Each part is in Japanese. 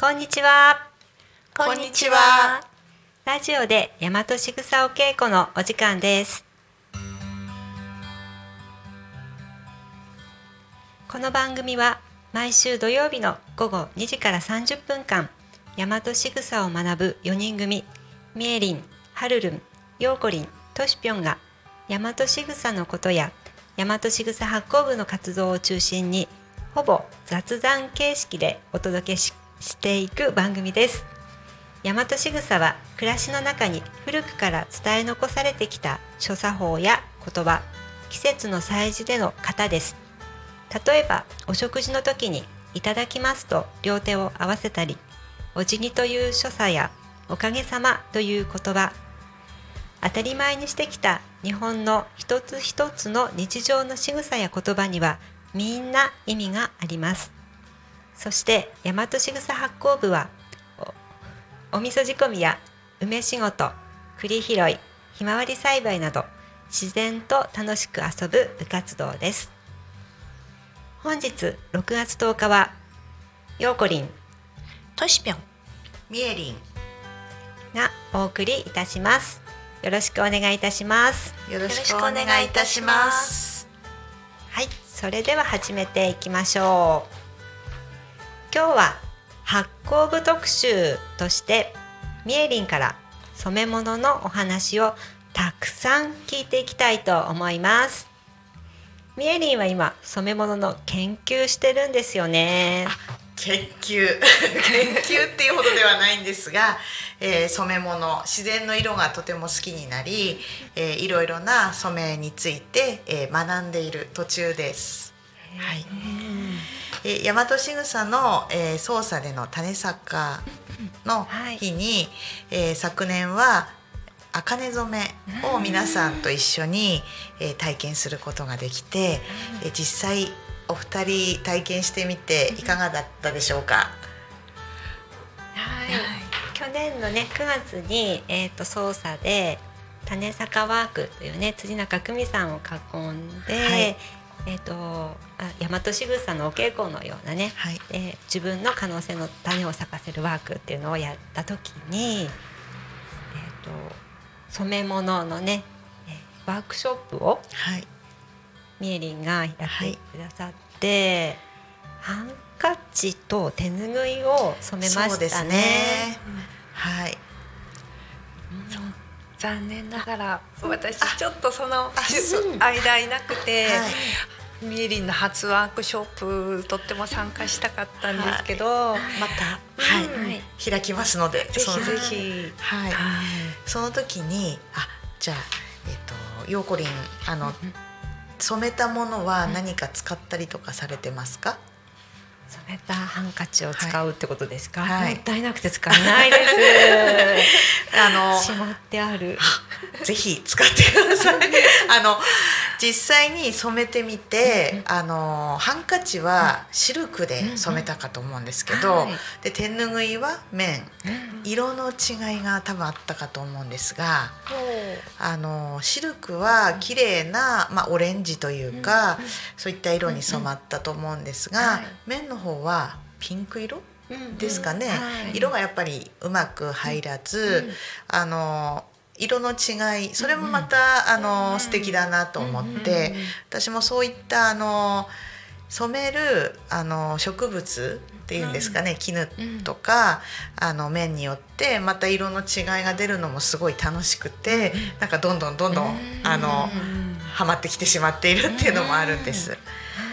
こんにちはこんにちは。ラジオで大和しぐさお稽古のお時間ですこの番組は毎週土曜日の午後2時から30分間大和しぐさを学ぶ4人組みえりん、はるるん、ようこりん、としぴょんが大和しぐさのことや大和しぐさ発行部の活動を中心にほぼ雑談形式でお届けししていく番組です。大和しぐさは暮らしの中に古くから伝え残されてきた所作法や言葉季節の祭事での型です。例えばお食事の時に「いただきます」と両手を合わせたりお辞儀という所作やおかげさまという言葉当たり前にしてきた日本の一つ一つの日常の仕草や言葉にはみんな意味があります。そして大和しぐさ発行部はおお味噌仕込みや梅仕事栗拾いひまわり栽培など自然と楽しく遊ぶ部活動です本日6月10日はようこりんとしぴょん。みえりんがお送りいたしますよろしくお願いいたしますよろよろしくお願いいたします。はいそれでは始めていきましょう今日は発酵部特集としてみえりんから染め物のお話をたくさん聞いていきたいと思います。みえりんは今染め物の研究してるんですよね。研究。研究っていうほどではないんですが、えー染め物。自然の色がとても好きになり、えーいろいろな染めについて、えー学んでいる途中です。はい。えー、大和しぐさの、えー、操作での種坂の日に、えー昨年は茜染めを皆さんと一緒に、えー体験することができて、えー実際お二人体験してみていかがだったでしょうか？はい、去年のね9月に、えー、と操作で種坂ワークというね辻中久美さんを囲んで、はいえっ、とあ大和しぐさのお稽古のようなね、はいで自分の可能性の種を咲かせるワークっていうのをやった時に、えー、と染め物のね、えーワークショップをはい。みえりんがやってくださって、ハンカチと手ぬぐいを染めましたね。ね。はい。残念ながら私ちょっとその間いなくて、はい。ミエリンの初ワークショップとっても参加したかったんですけど、またはい、はい開きますので、ぜひそのぜひ。はい。はい。その時にあじゃあえっ、とようこりんあの染めたものは何か使ったりとかされてますか？染めたハンカチを使うってことですか、はい。もったいなくて使えないです。あのしまってある。ぜひ使ってください。あの実際に染めてみて、あのハンカチはシルクで染めたかと思うんですけど、はい。で手ぬぐいは綿、色の違いが多分あったかと思うんですが、あのシルクは綺麗なまあオレンジというか、そういった色に染まったと思うんですが、はい。綿の方はピンク色ですかね、はい。色がやっぱりうまく入らず、あの色の違いそれもまた、あの素敵だなと思って、私もそういったあの染めるあの植物っていうんですかね、絹とか、あの面によってまた色の違いが出るのもすごい楽しくて、なんかどんどんどんどん、あのハマってきてしまっているっていうのもあるんです。は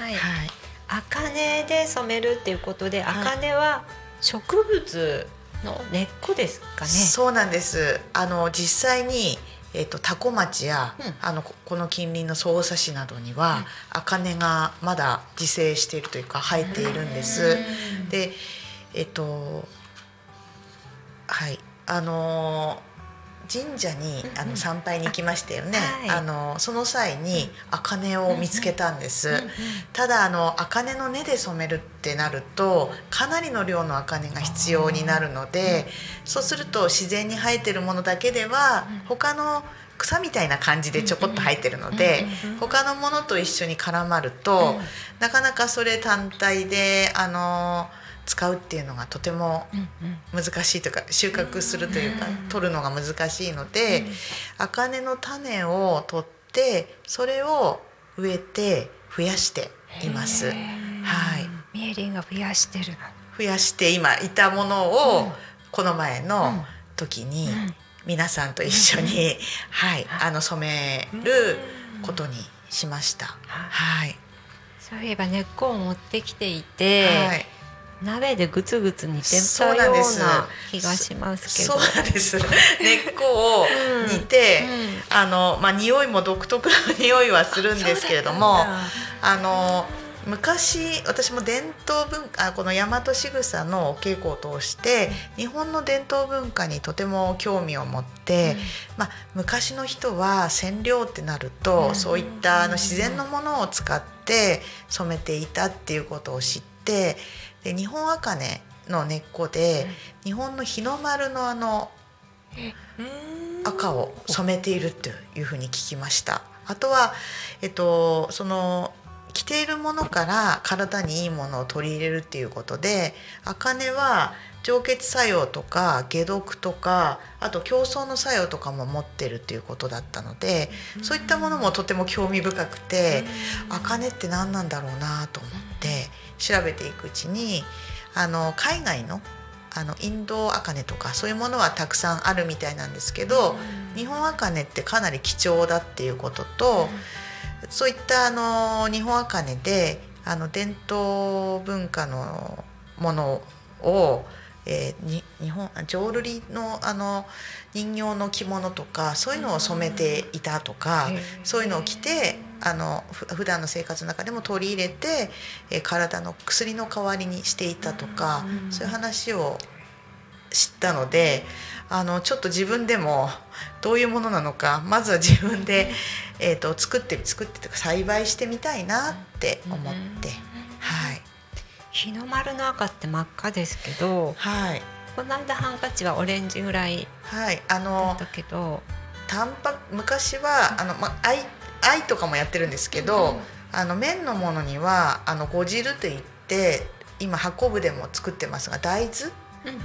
い。はい。茜で染めるっていうことではい。茜は植物の根っこですかね。そうなんです。あの実際に、えっと多古町や、うん。あのここの近隣の匝瑳市などには、茜がまだ自生しているというか生えているんです。でえっとはい。あの神社にあの参拝に行きましたよね。はい。あのその際に茜を見つけたんです。ただあの茜の根で染めるってなるとかなりの量の茜が必要になるので、そうすると自然に生えてるものだけでは他の草みたいな感じでちょこっと生えてるので他のものと一緒に絡まるとなかなかそれ単体であの使うっていうのがとても難しいというか収穫するというか取るのが難しいので茜の種を取ってそれを植えて増やしています。はい、ミエリンが増やしてるの。増やして今いたものをこの前の時に皆さんと一緒に、はい、あの染めることにしました。はい、そういえば根っこを持ってきていて、はい鍋でグツグツ煮てそたよううな気がしますけど。そうなんです。根っこを煮て、うん。あのまあ匂いも独特な匂いはするんですけれども、あの昔私も伝統文化あこの大和仕草のお稽古を通して日本の伝統文化にとても興味を持って、まあ、昔の人は染料ってなると、そういったあの自然のものを使って染めていたっていうことを知ってで日本茜の根っこで、日本の日の丸のあの赤を染めているというふうに聞きました。あとは、えっと、その着ているものから体にいいものを取り入れるっていうことで茜は浄血作用とか解毒とかあと競争の作用とかも持ってるっていうことだったのでそういったものもとても興味深くて茜って何なんだろうなと思って調べていくうちにあの海外のあのインド茜とかそういうものはたくさんあるみたいなんですけど日本茜ってかなり貴重だっていうこととそういったあの日本茜であの伝統文化のものを、えーに日本浄瑠璃のあの人形の着物とかそういうのを染めていたとか、そういうのを着てあのふ普段の生活の中でも取り入れて、えー体の薬の代わりにしていたとか、そういう話を知ったのであのちょっと自分でもどういうものなのかまずは自分で、えー、と作って作ってとか栽培してみたいなって思って、はい日の丸の赤って真っ赤ですけどはい。この間ハンカチはオレンジぐらいはい。あだのったけどタンパ昔はあの、ま、藍藍とかもやってるんですけど、あの綿のものにはあのご汁といって今運ぶでも作ってますが大豆？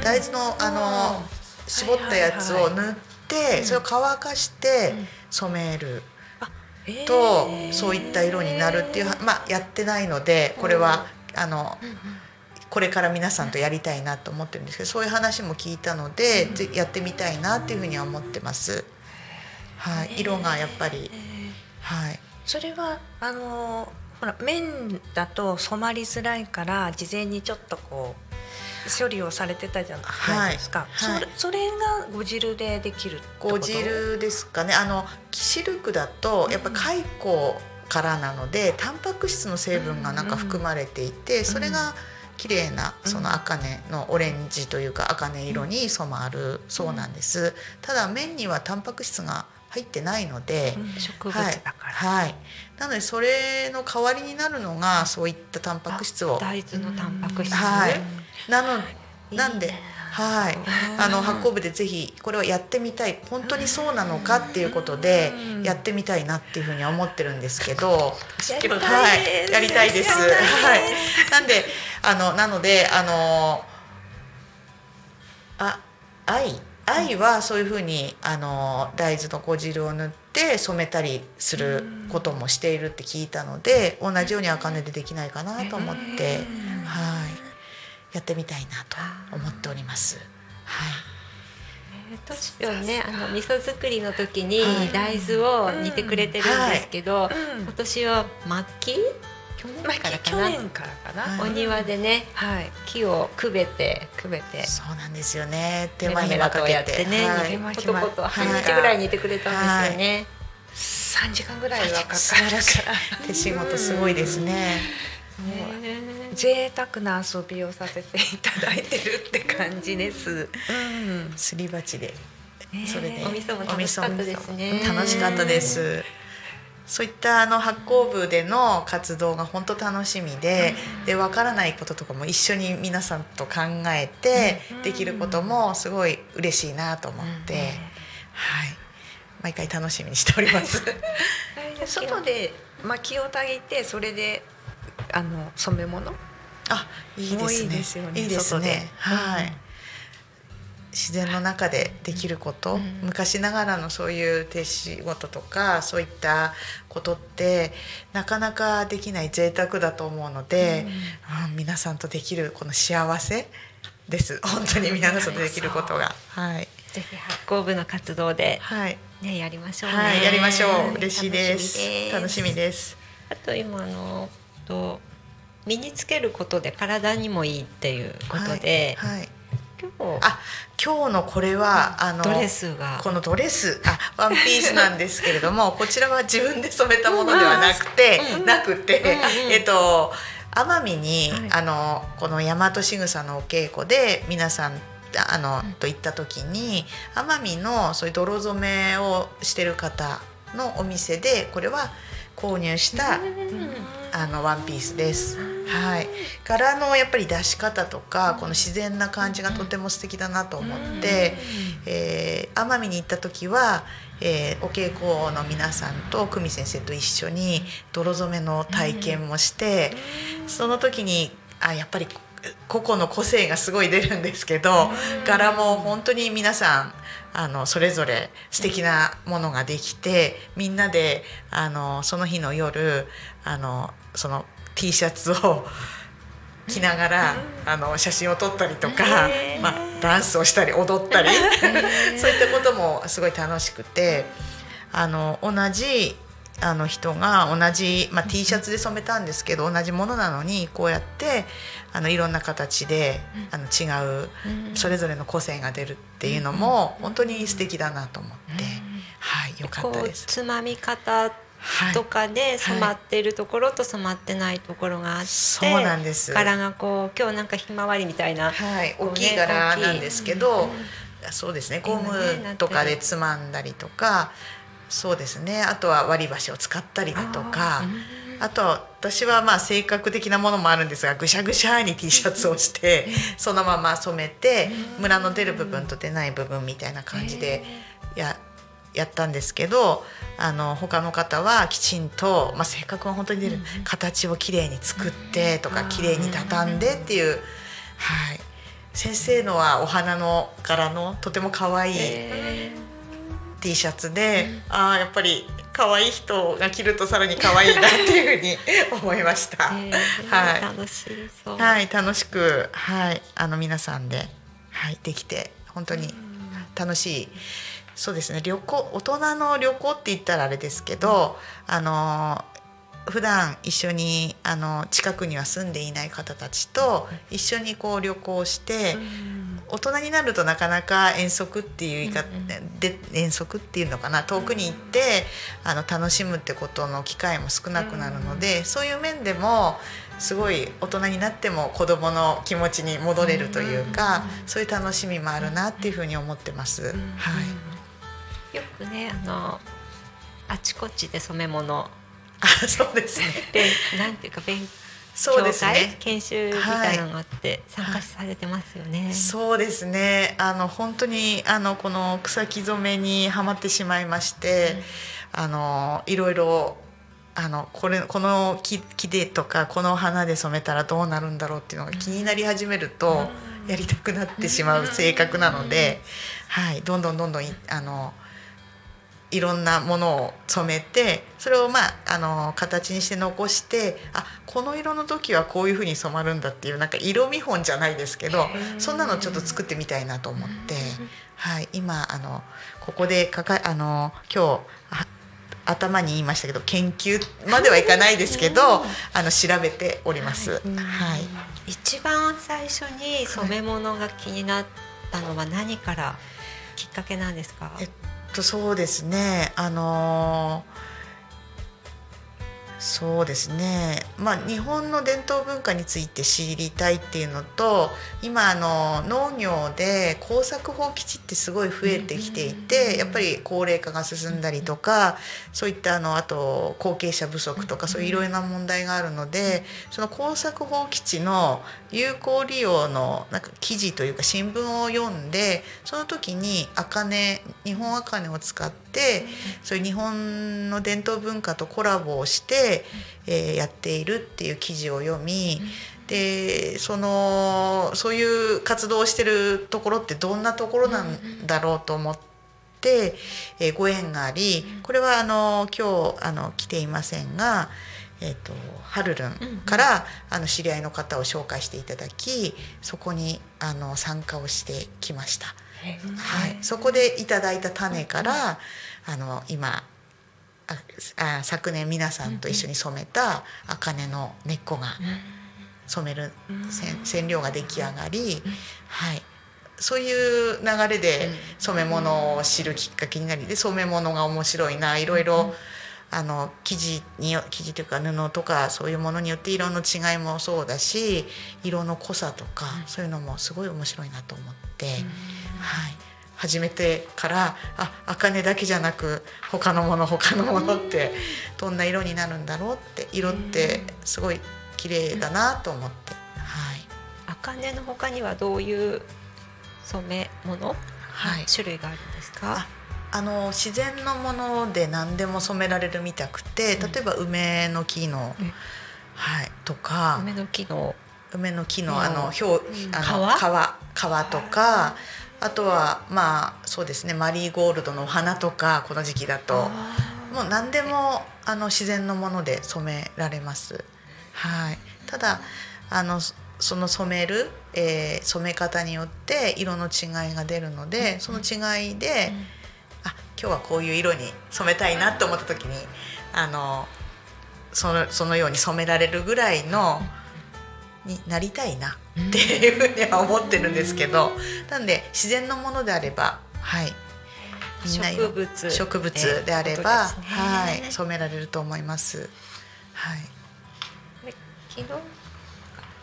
大豆のあの絞ったやつを塗ってそれを乾かして染めるとそういった色になるっていうはまあやってないのでこれはあのこれから皆さんとやりたいなと思ってるんですけどそういう話も聞いたのでぜやってみたいなっていうふうには思ってます。はい、色がやっぱりはい。それはあのほら綿だと染まりづらいから事前にちょっとこう処理をされてたじゃないですか、はい。はい。それそれがご汁でできるってこと？ご汁ですかね。あのシルクだとやっぱ蚕からなのでタンパク質の成分がなんか含まれていてそれが綺麗なその茜のオレンジというか茜色に染まるそうなんです。ただ麺にはタンパク質が入ってないので、植物はいだから、はい、なのでそれの代わりになるのがそういったタンパク質を。大豆のタンパク質、はい。なのなんではい。あの発酵部でぜひこれをやってみたい本当にそうなのかっていうことでやってみたいなっていうふうには思ってるんですけど。やりたいです。はい、やりたいです。はい、なんであのなのであのあ愛愛はそういうふうにあの大豆の子汁を塗って染めたりすることもしているって聞いたので同じように茜でできないかなと思って。はいやってみたいなと思っております。はい。トシピョンねあの味噌作りの時にはい。大豆を煮てくれてるんですけど、うん。今年は末期？去年まあからかな、はいお庭でねはい。木をくべてくべて。そうなんですよね。手間暇かけて。てね、はい。コトコトはい。半日ぐらいにいてくれたんですよね、3時間ぐらいはかかる素晴ら 手仕事すごいですねね贅沢な遊びをさせていただいてるって感じです。うん、すり鉢で。ねそれで。お味噌も楽しかったですね。楽しかったです。そういったあの発酵部での活動が本当楽しみで、でわからないこととかも一緒に皆さんと考えてできることもすごい嬉しいなと思って、はい、毎回楽しみにしております。外で薪をたぎてそれであの染め物。あ、いいですね。いいですよねいいですね。はい。うん。自然の中でできること、うん。昔ながらのそういう手仕事とかそういったことってなかなかできない贅沢だと思うので、うん。皆さんとできるこの幸せです。本当に皆さんとできることが。はい。ぜひ発酵部の活動ではい、ねやりましょうね、はい、やりましょんう。嬉しいです。楽しみです。あと今あのと身につけることで体にもいいっていうことで、はいはい。今日。あ今日のこれはあのドレスが。このドレスあワンピースなんですけれども こちらは自分で染めたものではなくて、うんなくて、うんうん。えっと奄美に、はい。あのこの大和しぐさのお稽古で皆さんあの、と行った時に奄美のそういう泥染めをしてる方のお店でこれは購入した、あのワンピースです。はい、柄のやっぱり出し方とかこの自然な感じがとても素敵だなと思って、えー奄美に行った時は、えーお稽古の皆さんと久美先生と一緒に泥染めの体験もして、その時にあやっぱり個々の個性がすごい出るんですけど、柄も本当に皆さんあのそれぞれ素敵なものができてみんなであのその日の夜あのその T シャツを 着ながら、あの写真を撮ったりとか、まあ、ダンスをしたり踊ったり、そういったこともすごい楽しくてあの同じあの人が同じ、まあ、T シャツで染めたんですけど同じものなのにこうやってあのいろんな形であの違うそれぞれの個性が出るっていうのも本当に素敵だなと思って、はい、よかったです。つまみ方はいとかで染まってるところと染まってないところがあって、そうなんです。柄がこう今日なんかひまわりみたいな、はい、大きい柄なんですけど、そうですね。ゴムとかでつまんだりとかそうですね。あとは割り箸を使ったりだとかあとは私はまあ性格的なものもあるんですがぐしゃぐしゃに T シャツをしてそのまま染めてムラの出る部分と出ない部分みたいな感じでややったんですけどあの他の方はきちんと、まあ、性格が本当に出る。形をきれいに作ってとかきれいに畳んでっていう、はい、先生のはお花の柄のとても可愛いえ T シャツで、ああやっぱり可愛い人が着るとさらに可愛いなっていうふうに思いました。ー。はい。楽しそう、はい、楽しく、はい、あの皆さんで、はい、できて本当に楽しい。そうですね、旅行、大人の旅行って言ったらあれですけど、あの普段一緒にあの近くには住んでいない方たちと一緒にこう旅行して、大人になるとなかなか遠足っていう言い方で遠足っていうのかな遠くに行ってあの楽しむってことの機会も少なくなるので、そういう面でもすごい大人になっても子どもの気持ちに戻れるというか、そういう楽しみもあるなっていうふうに思ってます。はいよくねあのあちこちで染め物あそうですね。勉なんていうか勉そうです強会ね。研修みたいなのがあって参加されてますよね。そうですね。あの本当にあのこの草木染めにはまってしまいまして、あのいろいろあのこれこの木木でとかこの花で染めたらどうなるんだろうっていうのが気になり始めるとやりたくなってしまう性格なので、はい、どんどんどんどんいあのいろんなものを染めてそれをまああの形にして残してあこの色の時はこういう風に染まるんだっていうなんか色見本じゃないですけどそんなのちょっと作ってみたいなと思って、はい、今あのここでかかあの今日あ頭に言いましたけど研究まではいかないですけど、あの調べております。はい。一番最初に染め物が気になったのは何からきっかけなんですか？えっとそうですね。あのーそうですね、まあ、日本の伝統文化について知りたいっていうのと今あの農業で耕作放棄地ってすごい増えてきていてやっぱり高齢化が進んだりとかそういったあのあと後継者不足とかそういういろいろな問題があるのでその耕作放棄地の有効利用のなんか記事というか新聞を読んでその時に茜日本茜を使ってそういう日本の伝統文化とコラボをして、えーやっているっていう記事を読みでそのそういう活動をしてるところってどんなところなんだろうと思って、えーご縁がありこれはあの今日あの来ていませんが。えー、とハルルンから、あの知り合いの方を紹介していただきそこにあの参加をしてきました。はい、そこでいただいた種から、あの今あ昨年皆さんと一緒に染めた茜の根っこが染める染料が出来上がり、はい、そういう流れで染め物を知るきっかけになりで染め物が面白いないろいろあの生地に生地というか布とかそういうものによって色の違いもそうだし色の濃さとかそういうのもすごい面白いなと思って、はい、始めてからあ茜だけじゃなく他のもの他のものってどんな色になるんだろうって色ってすごい綺麗だなと思って、はい。茜の他にはどういう染め物、はい。種類があるんですか？あの自然のもので何でも染められるみたくて例えば梅の木の、うん。はい、とか梅の木の梅の木うんのあの表あの皮皮とかあとはまあそうですねマリーゴールドのお花とかこの時期だともう何でもあの自然のもので染められます。はい、ただあのそその染める、えー染め方によって色の違いが出るので、その違いで、あ今日はこういう色に染めたいなと思った時にあのそのそのように染められるぐらいのになりたいなっていうふうには思ってるんですけど、なんで自然のものであればはい。植物。植物であれば、ね。はい。染められると思います。はい。で昨日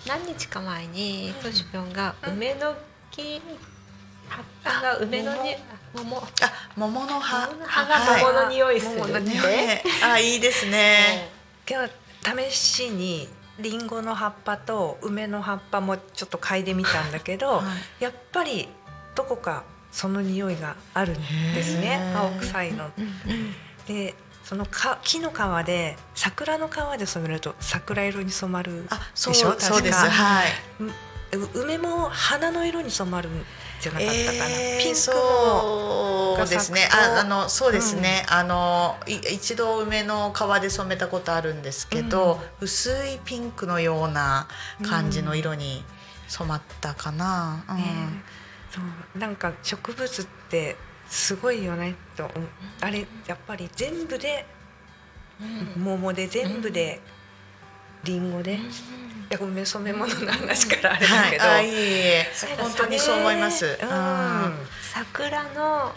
何日か前にトシピョンが梅の木葉っぱが梅のに桃。あ桃の葉。葉が桃の匂いする桃の匂い。ねあいいですね。今日試しにリンゴの葉っぱと梅の葉っぱもちょっと嗅いでみたんだけど、はやっぱりどこかその匂いがあるんですね青臭いの。でそのか木の皮で桜の皮で染めると桜色に染まるあそうでしょそうです。確かはい。う梅も花の色に染まるんじゃなかったかな、えーピンクもそうですね。ああのそうですね、あのい一度梅の皮で染めたことあるんですけど、薄いピンクのような感じの色に染まったかな、うん。ねそうなんか植物ってすごいよねとあれやっぱり全部で桃で全部でリンゴで、いやごめん染め物の話からあれだ、けど、あいいえ本当にそう思います、うん桜の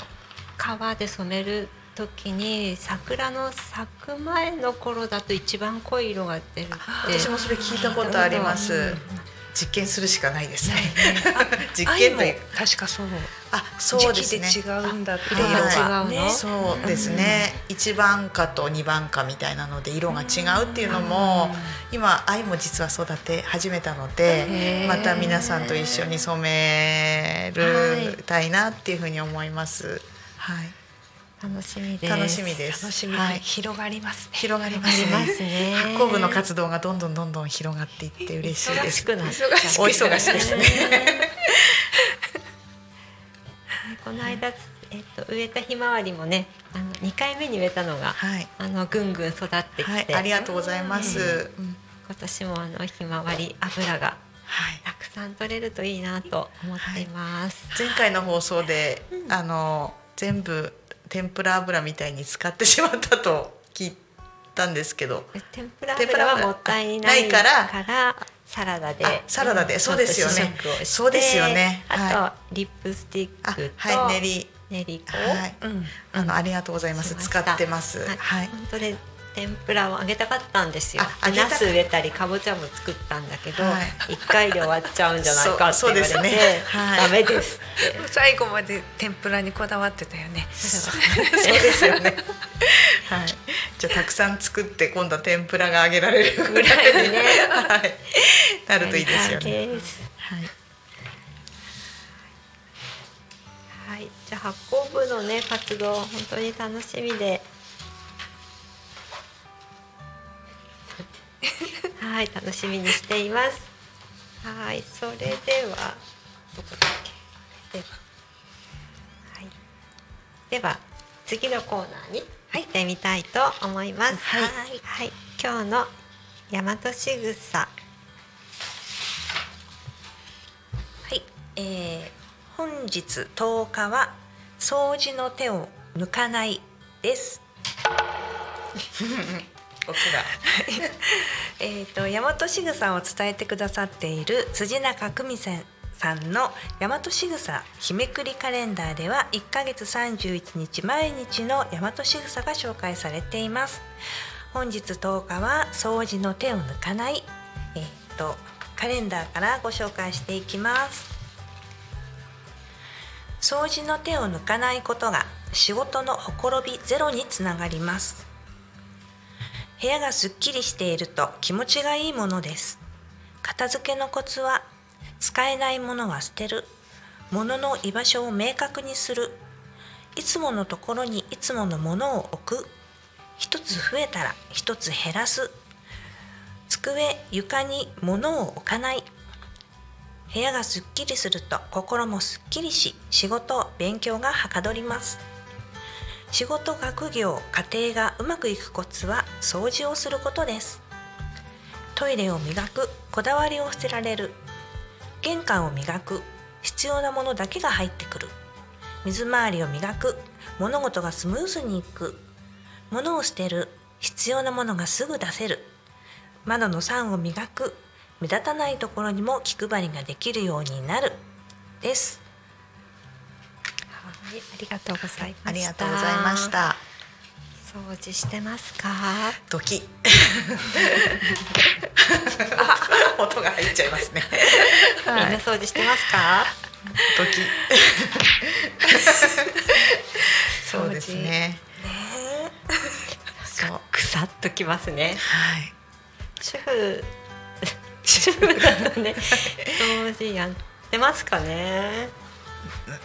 皮で染める時に桜の咲く前の頃だと一番濃い色が出るって私もそれ聞いたことあります、実験するしかないですね。実験という確かそう。あそうですね。時期で違うんだって色が。違うの？ねそうですね、一番花と二番花みたいなので色が違うっていうのも、今愛も実は育て始めたのでまた皆さんと一緒に染めるたいなっていうふうに思います。はい、楽しみです楽しみです。楽しみ、はい、広がりますね広がりますね。ますね発酵部の活動がどんどんどんどん広がっていって嬉しい忙です。しくなっちゃうお忙しいですね。この間、えっと、植えたひまわりもねあの2回目に植えたのが、はい、あのぐんぐん育ってきて、はい、ありがとうございます。うん今年もあのひまわり油がはい。たくさん取れるといいなと思っています。前回の放送で、あの全部天ぷら油みたいに使ってしまったと聞いたんですけど。で天ぷら油はもったいないか油ら。サラダであサラダで。そうですよね。そうですよね。あはとリップスティあックとはい。練り。練り粉。はい。うん。あのありがとうございます。使ってます。はい。はい。本当で天ぷらを揚げたかったんですよ。ナス植えたりかぼちゃも作ったんだけどはい。一、回で終わっちゃうんじゃないかって言われて、そうですね。はい。ダメです最後まで天ぷらにこだわってたよね。そう。ですよね。はい。じゃあたくさん作って今度は天ぷらが揚げられるぐらいにね。はい。なるといいですよね。はい。はい、じゃあ発酵部のね活動本当に楽しみではい楽しみにしています。はいそれではどこだっけ？では。はい。では次のコーナーに行ってみたいと思います。はい。はい、今日の大和しぐさはい、えー、本日10日は掃除の手を抜かないです。音が えっ、と大和しぐさを伝えてくださっている辻中久美さんの大和しぐさ日めくりカレンダーでは1ヶ月31日毎日の大和しぐさが紹介されています。本日10日は掃除の手を抜かないえっ、とカレンダーからご紹介していきます。掃除の手を抜かないことが仕事のほころびゼロにつながります部屋がすっきりしていると気持ちがいいものです。片付けのコツは使えないものは捨てる。物の居場所を明確にする。いつものところにいつものものを置く。一つ増えたら一つ減らす。机床に物を置かない。部屋がすっきりすると心もすっきりし仕事勉強がはかどります。仕事学業家庭がうまくいくコツは掃除をすることです。トイレを磨くこだわりを捨てられる。玄関を磨く必要なものだけが入ってくる。水回りを磨く物事がスムーズにいく。物を捨てる必要なものがすぐ出せる。窓の酸を磨く目立たないところにも気配りができるようになる。です、ありがとうございました。ありがとうございまし。た掃除してますか？ドキ音が入っちゃいますねみんな掃除してますか？ドキそうですねそう腐っときますね。はい主婦主婦だとね、掃除やってますかね？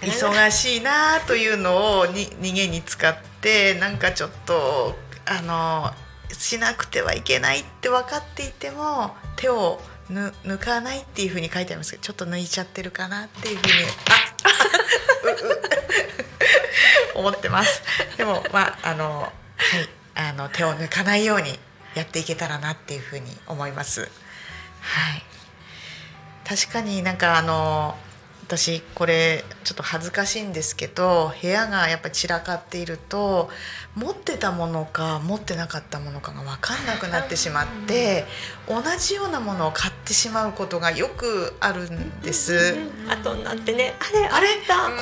忙しいなというのをに逃げに使ってなんかちょっとあのしなくてはいけないって分かっていても手をぬ抜かないっていうふうに書いてありますけどちょっと抜いちゃってるかなっていうふうにあ思ってます。でもまああのはいあの手を抜かないようにやっていけたらなっていうふうに思います。はい。確かになんかあの私これちょっと恥ずかしいんですけど部屋がやっぱり散らかっていると持ってたものか持ってなかったものかが分かんなくなってしまって同じようなものを買ってしまうことがよくあるんです。後になってね、あれあれ？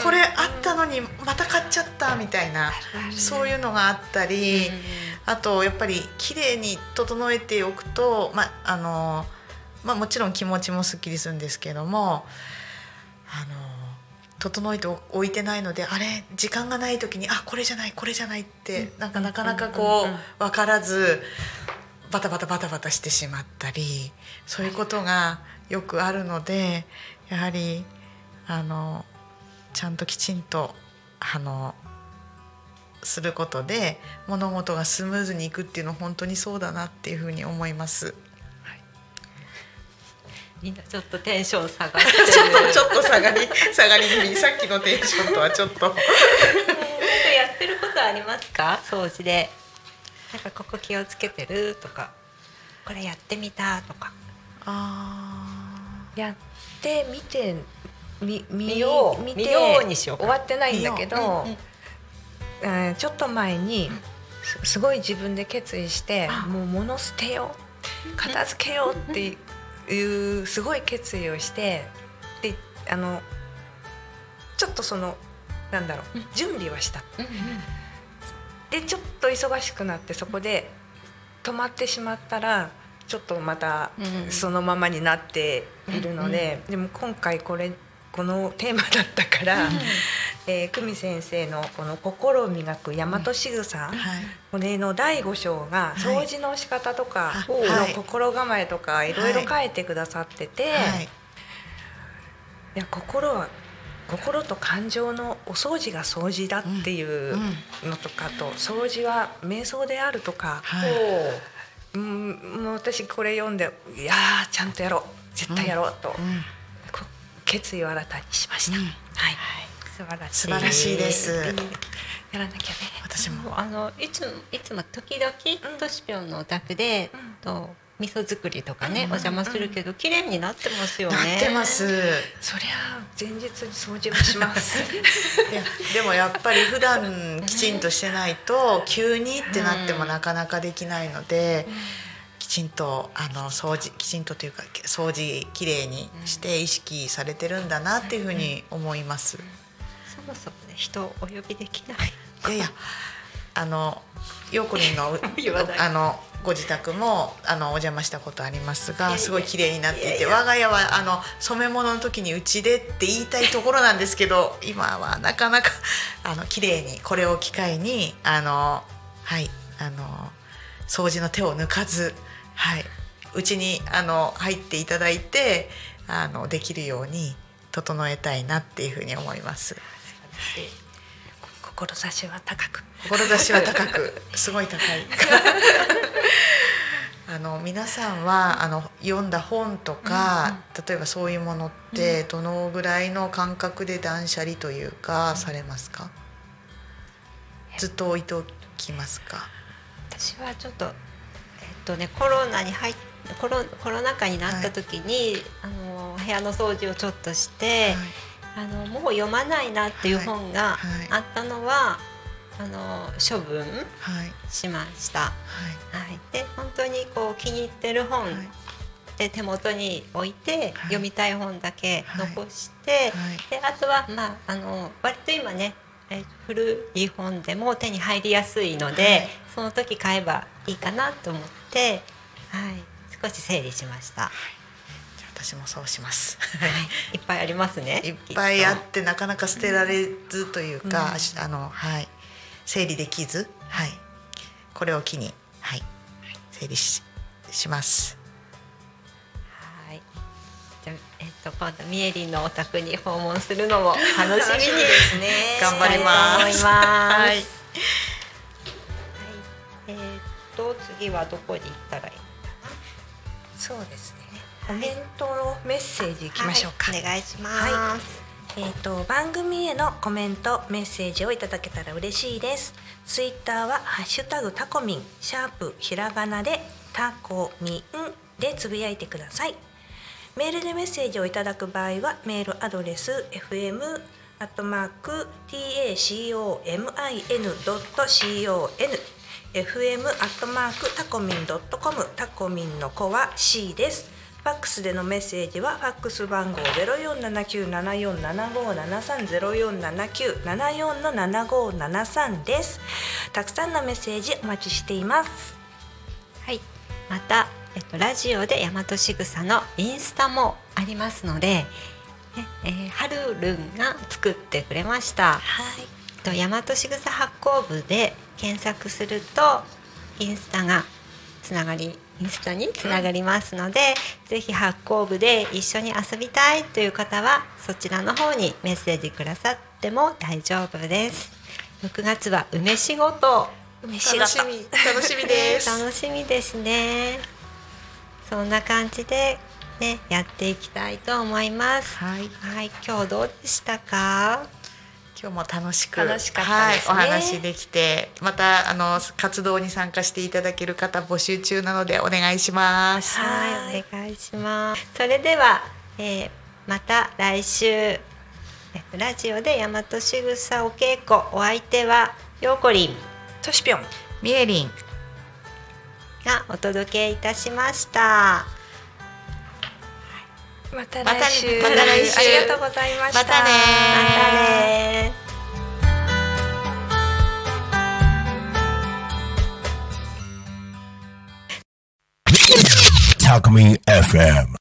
これあったのにまた買っちゃったみたいなそういうのがあったりあとやっぱり綺麗に整えておくとまあのまあもちろん気持ちもすっきりするんですけどもあの整えておいてないのであれ時間がない時にあこれじゃないこれじゃないってなんかなかなかこう分からずバタバタバタバタしてしまったりそういうことがよくあるのでやはりあのちゃんときちんとあのすることで物事がスムーズにいくっていうのは本当にそうだなっていうふうに思います。みんなちょっとテンション下がってる。ちょっとちょっと下がり下がり気味さっきのテンションとはちょっとなんかやってることありますか？掃除で。なんかここ気をつけてるとか。これやってみたとか。あやってみてみ見見よう見て見ようにしようか。終わってないんだけど、うんう。んえーちょっと前にすすごい自分で決意してもう物捨てよう。片付けようっていうすごい決意をしてであのちょっとそのなんだろう準備はした。でちょっと忙しくなってそこで止まってしまったらちょっとまたうんそのままになっているので、でも今回これこのテーマだったから、えー久美先生のこの「心を磨く大和しぐさ」はい。これの第5章がい。掃除の仕方とかはい。の心構えとかい。ろいろ書いてくださってて、はい。いや心は心と感情のお掃除が掃除だっていうのとかと掃除は瞑想であるとか、はい。うんもう私これ読んでいやーちゃんとやろう絶対やろうと、うん。こ決意を新たにしました。うん。はい、素晴らしい素晴らしいですやらなきゃね。私もあのいつもいつも時々としぴょんのお宅で、と味噌作りとかね、お邪魔するけど綺麗になってますよね。なってます。そりゃあ前日に掃除をします。でもやっぱり普段きちんとしてないと急にってなってもなかなかできないので、きちんとあの掃除きちんとというか掃除きれいにして意識されてるんだなっていうふうに思います。そもそもね人をお呼びできない。いやいやあのようこりんの あのご自宅もあのお邪魔したことありますがすごい綺麗になっていて我が家はあの染め物の時にうちでって言いたいところなんですけど今はなかなかあの綺麗にこれを機会にあのはいあの掃除の手を抜かずはいうちにあの入っていただいてあのできるように整えたいなっていうふうに思います。志は高く。志は高く。すごい高い。あの皆さんはあの読んだ本とか、例えばそういうものってどのぐらいの感覚で断捨離というかされますか？ずっと置いておきますか？私はちょっとえっとねコロナに入っコロコロナ禍になった時に、あの部屋の掃除をちょっとして、あのもう読まないなっていう本がはい。はいあったのは、あの処分はい。しました。ははい、で本当にこう気に入ってる本はい。で手元に置いて、読みたい本だけ残して、はい。であとはまああの割と今ねえ古い本でも手に入りやすいので、はい。その時買えばいいかなと思って、はい、少し整理しました。私もそうします。はい、いっぱいありますね。いっぱいあっきてなかなか捨てられずというか、あのはい。整理できずはい。これを機にはい。整理しします。とはい。じゃあえっと今度ミエリンのお宅に訪問するのも 楽しみにですね。頑張ります。はい。はい。えーっと次はどこに行ったらいい？そうですね。コメントのメッセージいきましょうか。はいお願いします。はえー、と番組へのコメントメッセージをいただけたら嬉しいです。ツイッターはハッシュタグタコミンシャープひらがなでタコミンでつぶやいてください。メールでメッセージをいただく場合はメールアドレス fm アットマーク tacomin.con fm アットマークタコミンドットコムタコミンの子は C ですファックスでのメッセージはファックス番号ゼロ四七九七四七五七三ゼロ四七九七四の七五七三です。たくさんのメッセージお待ちしています。はい。またえっとラジオで大和しぐさのインスタもありますので、ねえー、はるるんが作ってくれました。はい。と大和しぐさ発行部で検索するとインスタがつながりインスタにつながりますので、ぜひ発行部で一緒に遊びたいという方はそちらの方にメッセージくださっても大丈夫です。6月は梅仕事。梅楽しみ。楽しみです。楽しみですね。そんな感じでねやっていきたいと思います。はい。はい。今日どうでしたか？今日も楽しく楽しかったですねはい、お話できてまたあの活動に参加していただける方募集中なのでお願いします。はい、お願いします。それでは、えーまた来週えラジオで大和しぐさお稽古お相手はようこりんとしぴょん。みえりんがお届けいたしましたまたまた来週。また来週。ありがとうございましたまたねまたね Talk Me FM.